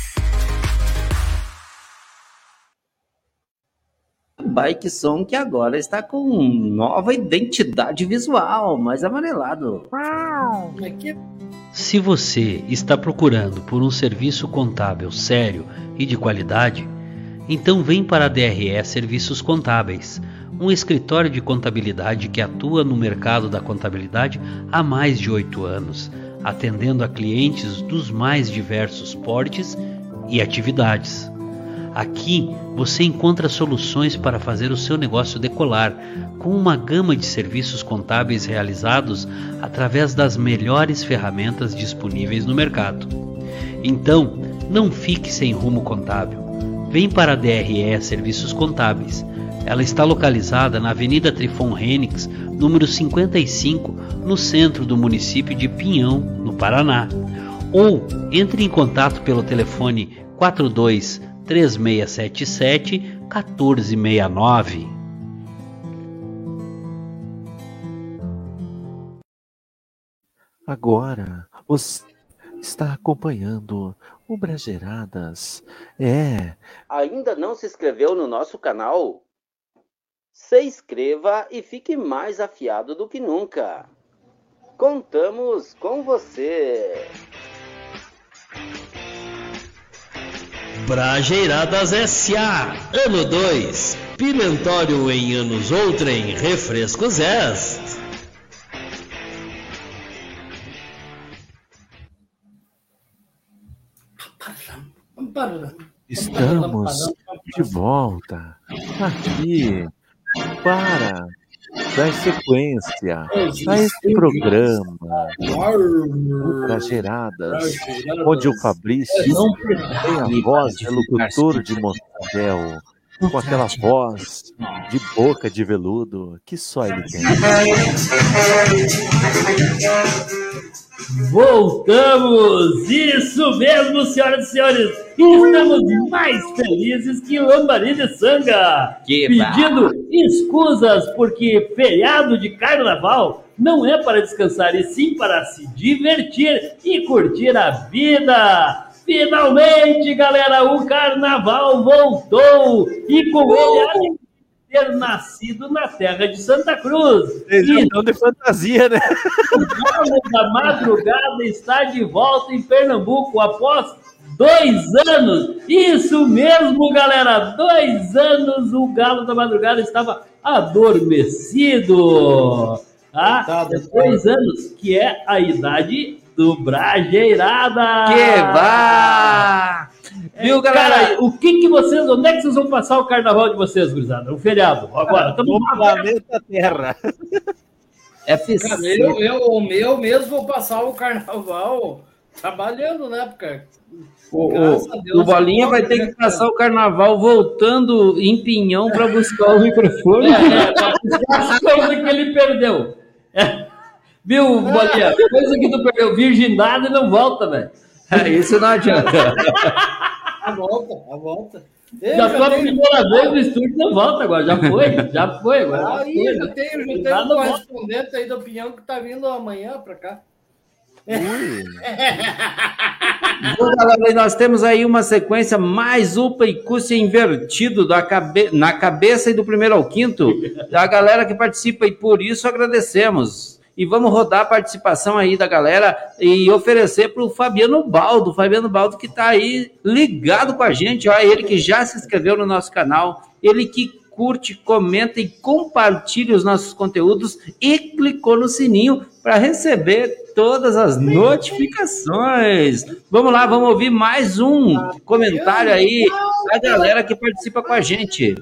Bike Som que agora está com nova identidade visual, mais amarelado. Se você está procurando por um serviço contábil sério e de qualidade, então vem para a DRE Serviços Contábeis, um escritório de contabilidade que atua no mercado da contabilidade há mais de oito anos, atendendo a clientes dos mais diversos portes e atividades. Aqui você encontra soluções para fazer o seu negócio decolar, com uma gama de serviços contábeis realizados através das melhores ferramentas disponíveis no mercado. Então, não fique sem rumo contábil. Vem para a DRE Serviços Contábeis. Ela está localizada na Avenida Trifon Renix, número 55, no centro do município de Pinhão, no Paraná. Ou entre em contato pelo telefone 42 3677 1469. Agora você está acompanhando o Brageradas. É. Ainda não se inscreveu no nosso canal? Se inscreva e fique mais afiado do que nunca. Contamos com você. Brajeiradas S.A. Ano 2. Pimentório em anos outrem. Refrescos S. Estamos de volta aqui para dar sequência a esse programa. Brageradas, onde o Fabrício tem a voz de locutor de motel, com aquela voz de boca de veludo que só ele tem. Voltamos! Isso mesmo, senhoras e senhores! Estamos mais felizes que Lambari de Sanga! Que pedindo escusas, porque feriado de carnaval não é para descansar, e sim para se divertir e curtir a vida! Finalmente, galera, o carnaval voltou! E com ele a ter nascido na terra de Santa Cruz. Eles estão de fantasia, né? O Galo da Madrugada está de volta em Pernambuco após dois anos. Isso mesmo, galera. Dois anos o Galo da Madrugada estava adormecido. Ah, dois anos, que é a idade do Brajeirada! Que vá! Viu, galera? o que que vocês, onde é que vocês vão passar o carnaval de vocês, gurizada? O feriado, agora. Estamos No planeta Terra. É Cara, eu, eu, o meu mesmo vou passar o carnaval trabalhando, né? Porque O, Deus, o Bolinha vai ter que passar o carnaval voltando em Pinhão para buscar o [laughs] microfone. É, [laughs] pra buscar as coisas que ele perdeu. É. Viu, Bolinha? Coisa que tu perdeu, virgindade não volta, velho. Isso não adianta. [laughs] a volta, a volta. Eu Já foi a primeira vez no estúdio, não volta agora. Já foi, já foi. Agora já Aí, foi, já né? tenho, já tenho um volta. correspondente aí do Pinhão que tá vindo amanhã pra cá. [laughs] Bom, galera, nós temos aí uma sequência mais upa e custe invertido da cabe... na cabeça e do primeiro ao quinto da galera que participa e por isso agradecemos. E vamos rodar a participação aí da galera e oferecer para o Fabiano Baldo. Fabiano Baldo que está aí ligado com a gente, ó, ele que já se inscreveu no nosso canal, ele que curte, comenta e compartilha os nossos conteúdos e clicou no sininho para receber todas as notificações. Vamos lá, vamos ouvir mais um comentário aí da galera que participa com a gente.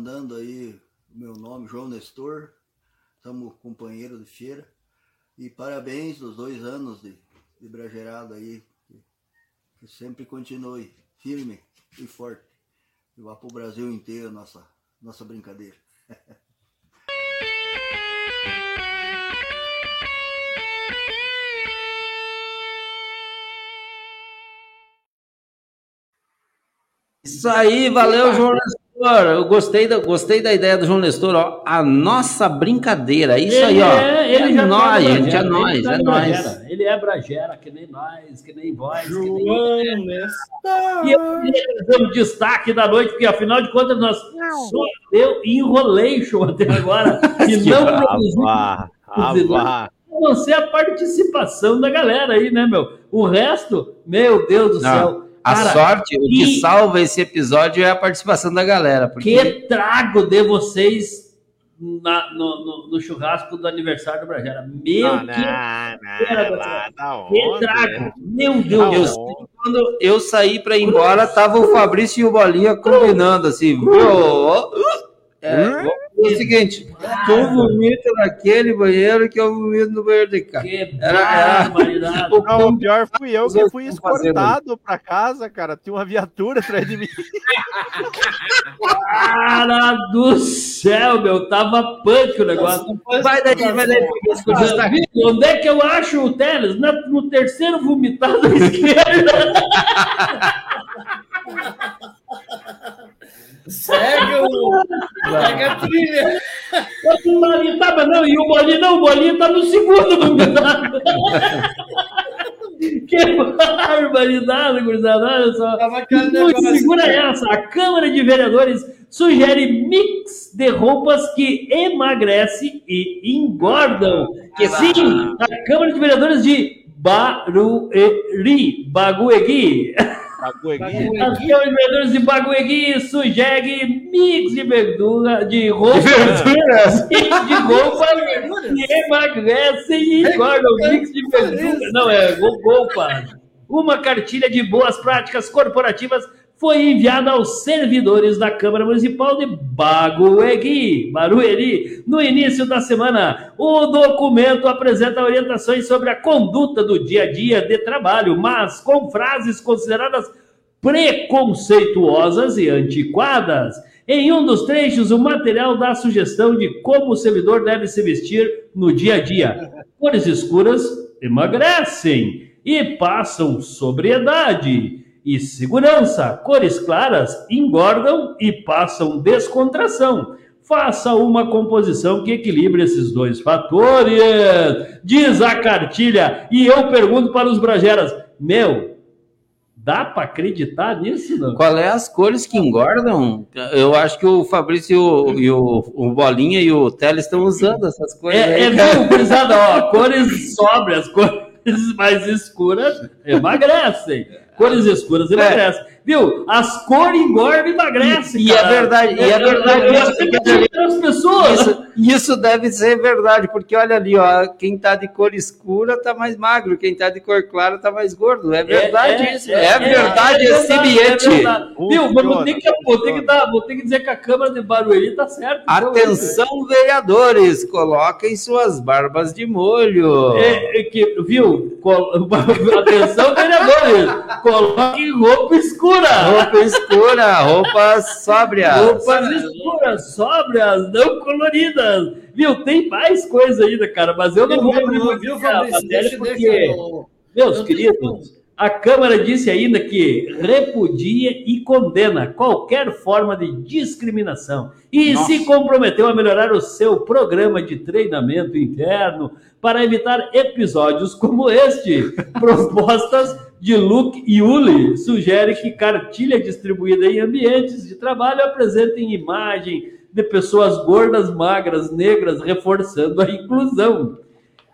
Mandando aí o meu nome, João Nestor. Estamos companheiro de feira. E parabéns dos dois anos de, de aí. Que, que sempre continue firme e forte. E vá para o Brasil inteiro nossa, nossa brincadeira. [laughs] Isso aí, valeu, João Nestor. Eu gostei da, gostei da ideia do João Nestor, ó. A nossa brincadeira. Isso Ele aí, ó. é- ele é nós, no gente, é nós, ele é nós. Bragera. Ele é Bragera, que nem nós, que nem vós, que nem João E eu um destaque da noite, porque afinal de contas nós só deu enrolation até agora [laughs] e não produzimos Ah, ah, vá. a não ser a participação da galera aí, né, meu? O resto, meu Deus do Não, céu. A Cara, sorte, o que que- salva esse episódio é a participação da galera. Porque Que trago de vocês na- no, no- no churrasco do aniversário do Bragera. Meu Não, que não, lá que onde? trago. Meu Deus que quando eu saí pra ir embora, tava o Fabrício e o Bolinha combinando assim, viu? Ó, É, o seguinte, tu vomita naquele banheiro que eu vomito no banheiro de cá. Que Era, era, [laughs] o Não, o pior fui eu que fui escortado pra casa, cara. Tinha uma viatura atrás de mim. Cara do céu, meu, tava punk o negócio. Vai daí, vai daí. Viu? Onde é que eu acho o Teles? No terceiro vomitado à [laughs] esquerda. Segue o. Segue a trilha. O bolinho tava, não, e o bolinho não, o bolinho tá no segundo vomitado. que barbaridade, gurizada, olha só. negócio. segura essa, a Câmara de Vereadores sugere mix de roupas que emagrece e engordam. Que Sim, a Câmara de Vereadores de Barueri, Baguegui. A Câmara de Vereadores de Baguegui sugere mix de verdura, de roupas. verduras? de roupas que emagrecem e engordam. Mix de verdura. Não, é roupa. Uma cartilha de boas práticas corporativas foi enviada aos servidores da Câmara Municipal de Baguegui, Barueri, no início da semana. O documento apresenta orientações sobre a conduta do dia a dia de trabalho, mas com frases consideradas preconceituosas e antiquadas. Em um dos trechos, o material dá a sugestão de como o servidor deve se vestir no dia a dia. Cores escuras emagrecem e passam sobriedade e segurança. Cores claras engordam e passam descontração. Faça uma composição que equilibre esses dois fatores, diz a cartilha. E eu pergunto para os brageras: meu, Dá para acreditar nisso, não? Qual é as cores que engordam? Eu acho que o Fabrício e o, o, Bolinha e o Teles estão usando essas cores. É, aí, é viu, gurizada, ó, [laughs] cores sóbrias, cores mais escuras emagrecem. Cores escuras emagrecem. Viu? As cores engordam e emagrecem. E é cara. verdade, e é verdade. Eu- eu- isso, eu- eu- as pessoas. Isso, isso deve ser verdade, porque olha ali, ó, quem tá de cor escura tá mais magro, quem tá de cor clara tá mais gordo. É verdade isso. É, verdade esse verdade, bilhete. é verdade. Viu? Mas vou ter, que, vou, ter que dar, vou ter que dizer que a Câmara de Barueri tá certo. então, Atenção, vereadores, coloquem suas barbas de molho. É, é que, viu? Col- [laughs] Atenção, vereadores! Coloquem roupa escura! Roupa escura, roupas sóbrias. Roupas escuras, sóbrias, não coloridas. Viu? Tem mais coisa ainda, cara, mas eu não Viu, vou abrir viu, Fabrício? Deixa- porque, eu- meus eu queridos, a Câmara disse ainda que repudia e condena qualquer forma de discriminação e Nossa. se comprometeu a melhorar o seu programa de treinamento interno para evitar episódios como este. [laughs] Propostas de Luke Yuli sugere que cartilha distribuída em ambientes de trabalho apresentem imagem de pessoas gordas, magras, negras, reforçando a inclusão.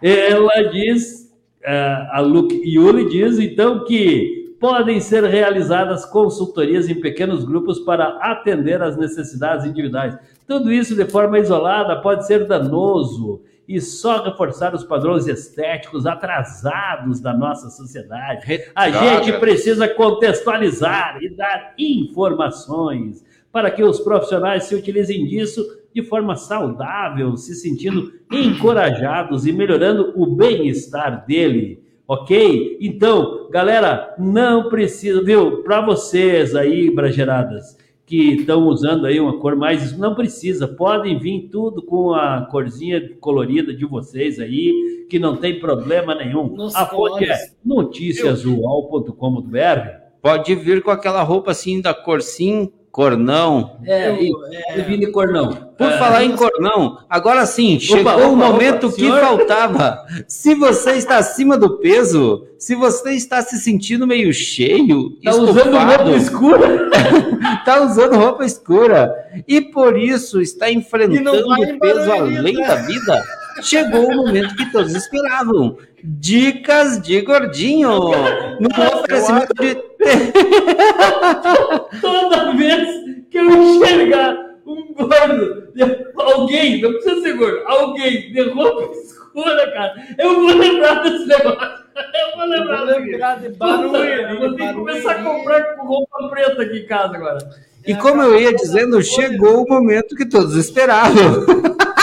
Ela diz, a Luke Yuli diz então que podem ser realizadas consultorias em pequenos grupos para atender às necessidades individuais. Tudo isso de forma isolada pode ser danoso e só reforçar os padrões estéticos atrasados da nossa sociedade. A gente precisa contextualizar e dar informações para que os profissionais se utilizem disso de forma saudável, se sentindo encorajados e melhorando o bem-estar dele. Ok? Então, galera, não precisa, viu? Para vocês aí, brageradas, que estão usando aí uma cor mais. Não precisa, podem vir tudo com a corzinha colorida de vocês aí, que não tem problema nenhum. Nos a fonte é noticiasual.com.br. Pode vir com aquela roupa assim da cor sim, cor não. É, e, e vim de cor não. Por É. falar em cornão, agora sim, chegou opa, o momento opa, que senhor? faltava. Se você está acima do peso, se você está se sentindo meio cheio, Tá usando roupa escura? [laughs] tá usando roupa escura e por isso está enfrentando o peso além da vida, chegou o momento que todos esperavam. Dicas de gordinho. No oferecimento de Toda vez que eu enxergar um gordo, alguém, não precisa ser gordo, alguém de roupa escura, cara, eu vou lembrar desse negócio. Eu vou lembrar Vou disso. lembrar de Puta, Barueri, eu vou ter que começar a comprar com roupa preta aqui em casa agora. E como eu ia dizendo, chegou o momento que todos esperavam. [laughs]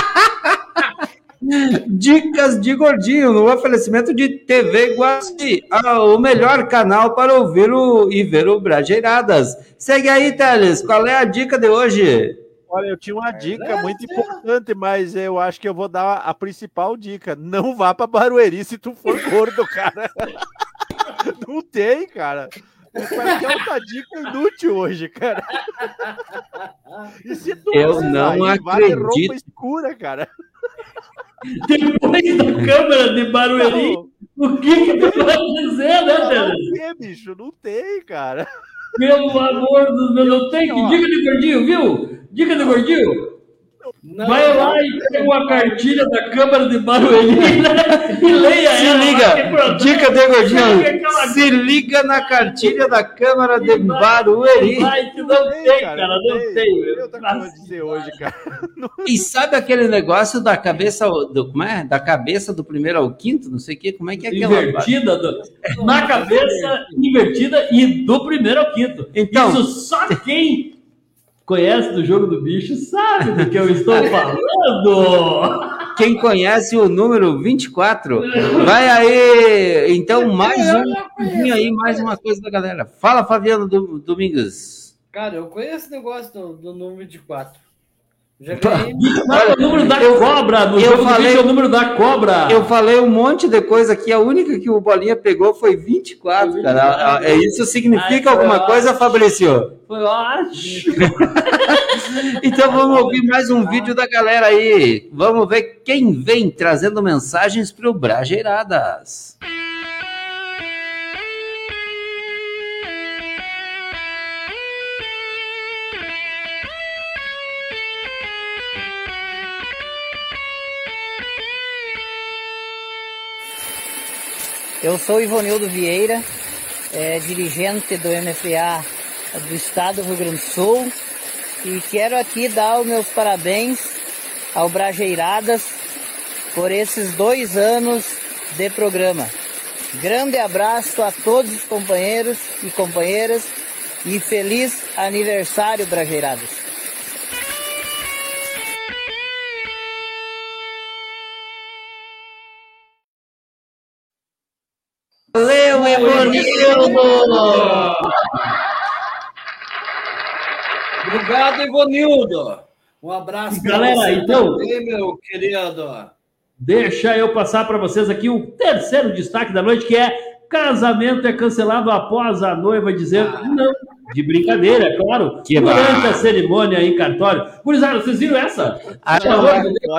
Dicas de gordinho no oferecimento de TV Guaci, o melhor canal para ouvir o, e ver o Brajeiradas. Segue aí, Teles, qual é a dica de hoje? Olha, eu tinha uma dica muito importante, mas eu acho que eu vou dar a principal dica. Não vá pra Barueri se tu for [laughs] gordo, cara. Não tem, cara. Vai ter outra dica inútil hoje, cara. E se tu Eu não vá de roupa acredito. escura, cara. Depois da câmera de Barueri, o que que tu vai dizer, né, Não Teles? tem, bicho, não tem, cara. Pelo amor dos meus, não tem dica de gordinho, viu? Dica de gordinho. Vai lá e pega uma cartilha da Câmara de Barueri né? e leia Se ela. liga, dica de gordinho, se liga na cartilha da Câmara de Barueri. Vai que não tem, cara, não tem. Eu tava dizer hoje, cara. [laughs] E sabe aquele negócio da cabeça do como é? Da cabeça do primeiro ao quinto, não sei o que, como é que é aquela Invertida, do- na cabeça invertida e do primeiro ao quinto. Então- Isso só quem conhece do jogo do bicho sabe do que eu estou [laughs] falando. Quem conhece o número 24, vai aí. Então, mais um aí, mais uma coisa da galera. Fala, Fabiano Domingos. Cara, eu conheço o negócio do, do número 24. O número da eu, cobra! No eu falei, o número da cobra! Eu falei um monte de coisa aqui, a única que o Bolinha pegou foi 24, foi 24 cara. É, é, isso significa Ai, alguma ótimo. coisa, Fabrício? Foi ótimo! [laughs] então vamos ouvir mais um vídeo da galera aí. Vamos ver quem vem trazendo mensagens para o Brajeiradas. Eu sou Ivonildo Vieira, é, dirigente do MFA do Estado do Rio Grande do Sul e quero aqui dar os meus parabéns ao Brajeiradas por esses dois anos de programa. Grande abraço a todos os companheiros e companheiras e feliz aniversário, Brajeiradas. Ivonildo! Obrigado, Ivonildo. Um abraço Galera, você então- também, meu querido. Deixa eu passar para vocês aqui o terceiro destaque da noite, que é casamento é cancelado após a noiva dizer não. De brincadeira, é claro. Que durante bar- a cerimônia aí em cartório. Gurizada, vocês viram essa? Ah, Deus.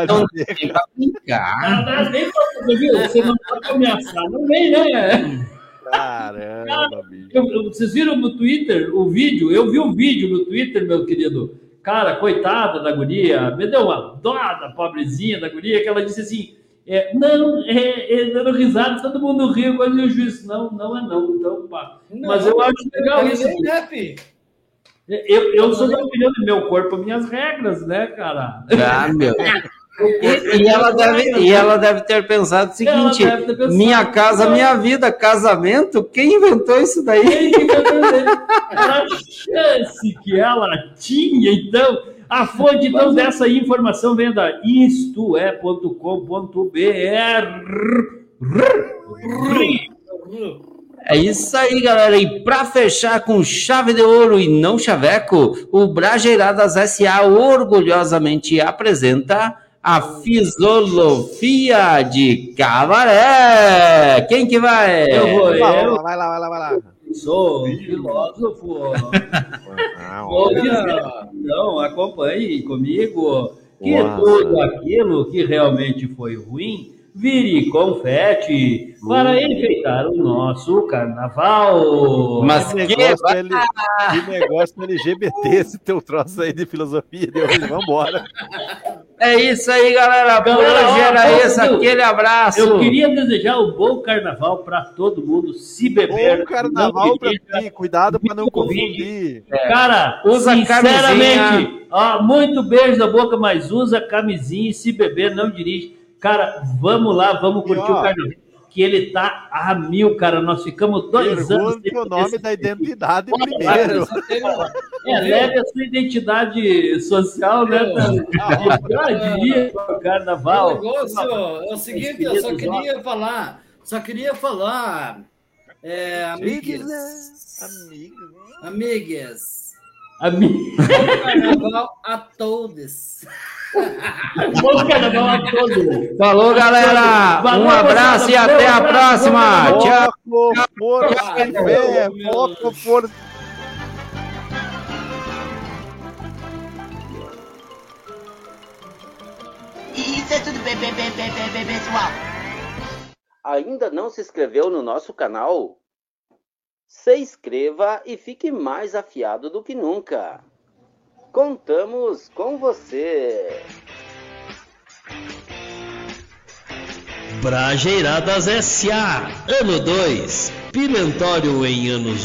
Não pra brincar. Ah, nem pra- Você viu? Você não pode ameaçar, não vem, né? Caramba, bicho. Eu- vocês viram no Twitter o vídeo? Eu vi um vídeo no Twitter, meu querido. Cara, coitada da guria, me deu uma dó da pobrezinha da guria, que ela disse assim: é, não, é, é, dando risada, todo mundo riu, quando o juiz, não, não é não. Então, pá. Mas eu acho legal isso. Né, fi? Eu, eu sou da opinião do meu corpo, minhas regras, né, cara? Ah, meu. [laughs] E, e ela deve, e ela deve ter pensado o seguinte: pensado, minha casa, minha vida, casamento, quem inventou isso daí? Era a chance que ela tinha, então. A fonte então, dessa informação vem da istoé.com.br. É isso aí, galera. E para fechar com chave de ouro e não chaveco, o Brajeiradas SA orgulhosamente apresenta a Fisiologia de Cabaré. Quem que vai? Eu vou, Vai lá, eu vai lá, vai lá, vai lá. sou filósofo. Vou dizer, então, acompanhe comigo que Nossa. tudo aquilo que realmente foi ruim vire confete para enfeitar o nosso carnaval. Mas Que que negócio, L... que negócio LGBT esse teu troço aí de filosofia de hoje. Vambora. É isso aí, galera. Galera, hoje era isso. Dudu, Aquele abraço. Eu queria desejar um bom carnaval para todo mundo, se beber. Bom carnaval dirija. ti. Cuidado pra não confundir. Cara, Usa sinceramente, camisinha. ó, muito beijo na boca, mas usa camisinha e se beber, não dirige. Cara, vamos lá, vamos curtir ó, o carnaval. Que ele tá a mil, cara. Nós ficamos dois anos. O nome da identidade Pô, primeiro. É, leve a sua identidade social, né? Pra ir pro O carnaval. negócio é o seguinte, eu só queria falar, só queria falar, é, amigas, amigas, Ami- bom carnaval a todos. Bom carnaval a todos. [laughs] Falou, galera. Um abraço e até a próxima. Tchau. Foco, força e. Isso é tudo pessoal. Ainda não se inscreveu no nosso canal? Se inscreva e fique mais afiado do que nunca. Contamos com você. Brajeiradas S.A. Ano 2. Pimentório em anos